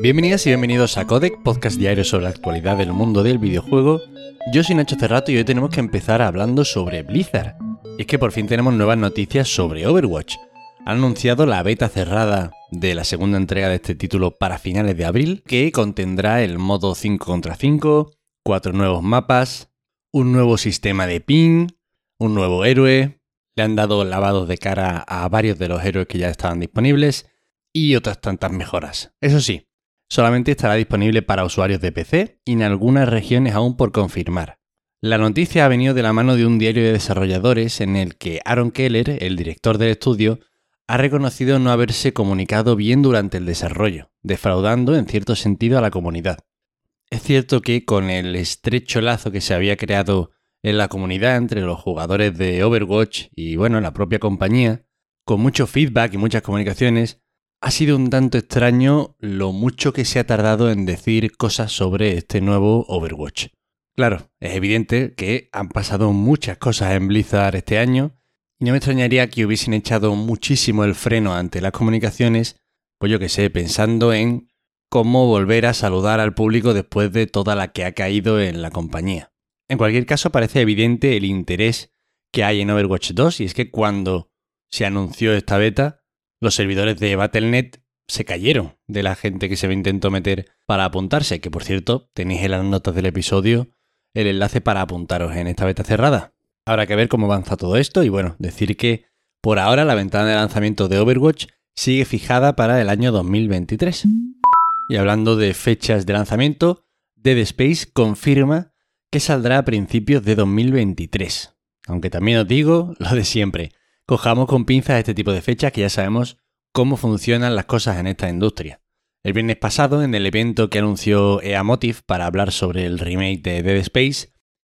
Bienvenidas y bienvenidos a Codec, podcast diario sobre la actualidad del mundo del videojuego. Yo soy Nacho Cerrato y hoy tenemos que empezar hablando sobre Blizzard. Y es que por fin tenemos nuevas noticias sobre Overwatch. Han anunciado la beta cerrada de la segunda entrega de este título para finales de abril, que contendrá el modo 5 contra 5, cuatro nuevos mapas, un nuevo sistema de ping, un nuevo héroe, le han dado lavados de cara a varios de los héroes que ya estaban disponibles y otras tantas mejoras. Eso sí, solamente estará disponible para usuarios de PC y en algunas regiones aún por confirmar. La noticia ha venido de la mano de un diario de desarrolladores en el que Aaron Keller, el director del estudio, ha reconocido no haberse comunicado bien durante el desarrollo, defraudando en cierto sentido a la comunidad. Es cierto que con el estrecho lazo que se había creado en la comunidad entre los jugadores de Overwatch y bueno, la propia compañía, con mucho feedback y muchas comunicaciones, ha sido un tanto extraño lo mucho que se ha tardado en decir cosas sobre este nuevo Overwatch. Claro, es evidente que han pasado muchas cosas en Blizzard este año y no me extrañaría que hubiesen echado muchísimo el freno ante las comunicaciones, pues yo que sé, pensando en cómo volver a saludar al público después de toda la que ha caído en la compañía. En cualquier caso, parece evidente el interés que hay en Overwatch 2 y es que cuando se anunció esta beta, los servidores de Battle.net se cayeron de la gente que se me intentó meter para apuntarse, que por cierto tenéis en las notas del episodio el enlace para apuntaros en esta beta cerrada. Habrá que ver cómo avanza todo esto y bueno, decir que por ahora la ventana de lanzamiento de Overwatch sigue fijada para el año 2023. Y hablando de fechas de lanzamiento, Dead Space confirma que saldrá a principios de 2023. Aunque también os digo lo de siempre, cojamos con pinzas este tipo de fechas que ya sabemos cómo funcionan las cosas en esta industria. El viernes pasado, en el evento que anunció EA Motive para hablar sobre el remake de Dead Space,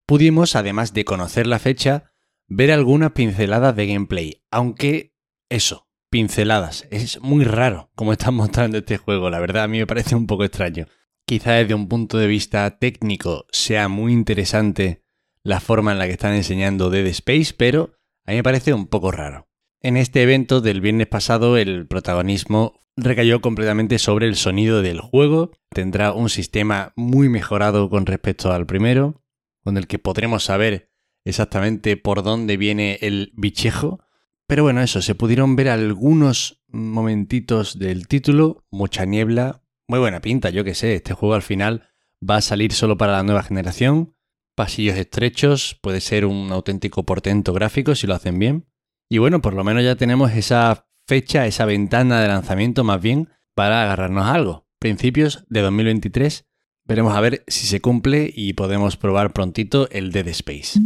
pudimos, además de conocer la fecha, ver algunas pinceladas de gameplay, aunque eso, pinceladas, es muy raro como están mostrando este juego, la verdad a mí me parece un poco extraño. Quizá desde un punto de vista técnico sea muy interesante la forma en la que están enseñando Dead Space, pero a mí me parece un poco raro. En este evento del viernes pasado el protagonismo recayó completamente sobre el sonido del juego. Tendrá un sistema muy mejorado con respecto al primero, con el que podremos saber exactamente por dónde viene el bichejo. Pero bueno, eso, se pudieron ver algunos momentitos del título, mucha niebla, muy buena pinta, yo que sé, este juego al final va a salir solo para la nueva generación, pasillos estrechos, puede ser un auténtico portento gráfico si lo hacen bien. Y bueno, por lo menos ya tenemos esa fecha, esa ventana de lanzamiento más bien para agarrarnos a algo. Principios de 2023. Veremos a ver si se cumple y podemos probar prontito el Dead Space.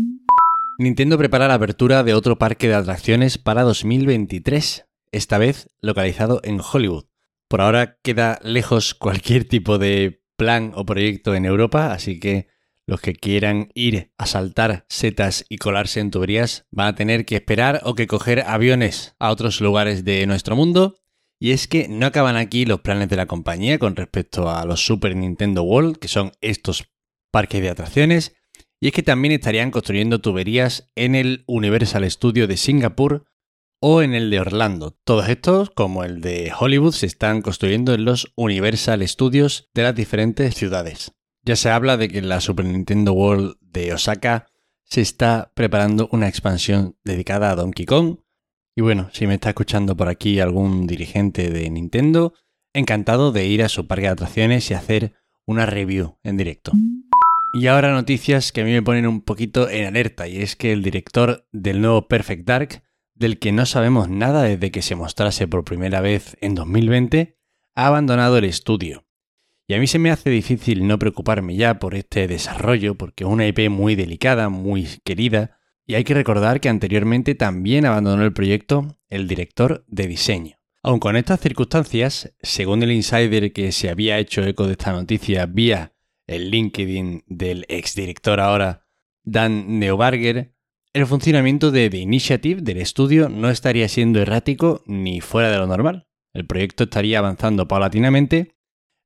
Nintendo prepara la apertura de otro parque de atracciones para 2023, esta vez localizado en Hollywood. Por ahora queda lejos cualquier tipo de plan o proyecto en Europa, así que los que quieran ir a saltar setas y colarse en tuberías van a tener que esperar o que coger aviones a otros lugares de nuestro mundo. Y es que no acaban aquí los planes de la compañía con respecto a los Super Nintendo World, que son estos parques de atracciones. Y es que también estarían construyendo tuberías en el Universal Studio de Singapur o en el de Orlando. Todos estos, como el de Hollywood, se están construyendo en los Universal Studios de las diferentes ciudades. Ya se habla de que en la Super Nintendo World de Osaka se está preparando una expansión dedicada a Donkey Kong. Y bueno, si me está escuchando por aquí algún dirigente de Nintendo, encantado de ir a su parque de atracciones y hacer una review en directo. Y ahora noticias que a mí me ponen un poquito en alerta, y es que el director del nuevo Perfect Dark, del que no sabemos nada desde que se mostrase por primera vez en 2020, ha abandonado el estudio. Y a mí se me hace difícil no preocuparme ya por este desarrollo, porque es una IP muy delicada, muy querida, y hay que recordar que anteriormente también abandonó el proyecto el director de diseño. Aun con estas circunstancias, según el insider que se había hecho eco de esta noticia vía el LinkedIn del exdirector ahora, Dan Neubarger, el funcionamiento de The Initiative del estudio no estaría siendo errático ni fuera de lo normal. El proyecto estaría avanzando paulatinamente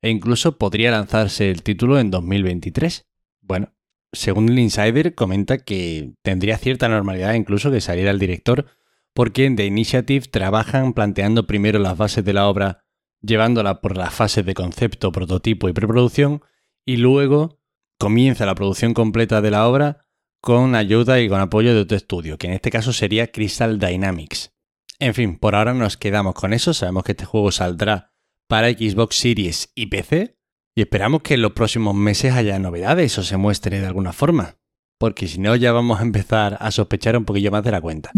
e incluso podría lanzarse el título en 2023. Bueno, según el insider comenta que tendría cierta normalidad incluso que saliera el director porque en The Initiative trabajan planteando primero las bases de la obra llevándola por las fases de concepto, prototipo y preproducción, y luego comienza la producción completa de la obra con ayuda y con apoyo de otro estudio, que en este caso sería Crystal Dynamics. En fin, por ahora nos quedamos con eso, sabemos que este juego saldrá para Xbox Series y PC, y esperamos que en los próximos meses haya novedades o se muestre de alguna forma, porque si no ya vamos a empezar a sospechar un poquillo más de la cuenta.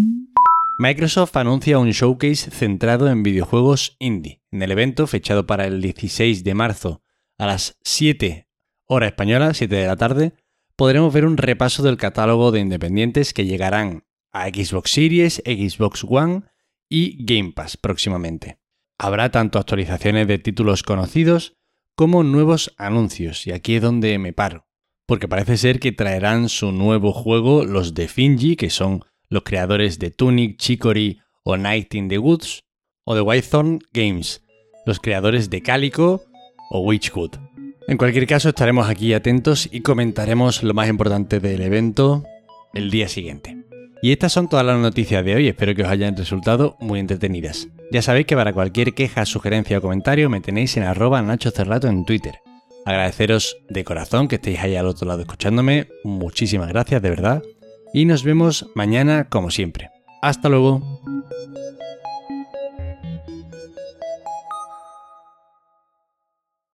Microsoft anuncia un showcase centrado en videojuegos indie. En el evento, fechado para el 16 de marzo a las 7 hora española, 7 de la tarde, podremos ver un repaso del catálogo de independientes que llegarán a Xbox Series, Xbox One y Game Pass próximamente. Habrá tanto actualizaciones de títulos conocidos como nuevos anuncios, y aquí es donde me paro, porque parece ser que traerán su nuevo juego los de Finji, que son los creadores de Tunic, Chicory o Night in the Woods, o de Whitethorn Games, los creadores de Calico o Witchwood. En cualquier caso, estaremos aquí atentos y comentaremos lo más importante del evento el día siguiente. Y estas son todas las noticias de hoy, espero que os hayan resultado muy entretenidas. Ya sabéis que para cualquier queja, sugerencia o comentario me tenéis en arroba Nacho Cerrato en Twitter. Agradeceros de corazón que estéis ahí al otro lado escuchándome, muchísimas gracias de verdad y nos vemos mañana como siempre. Hasta luego.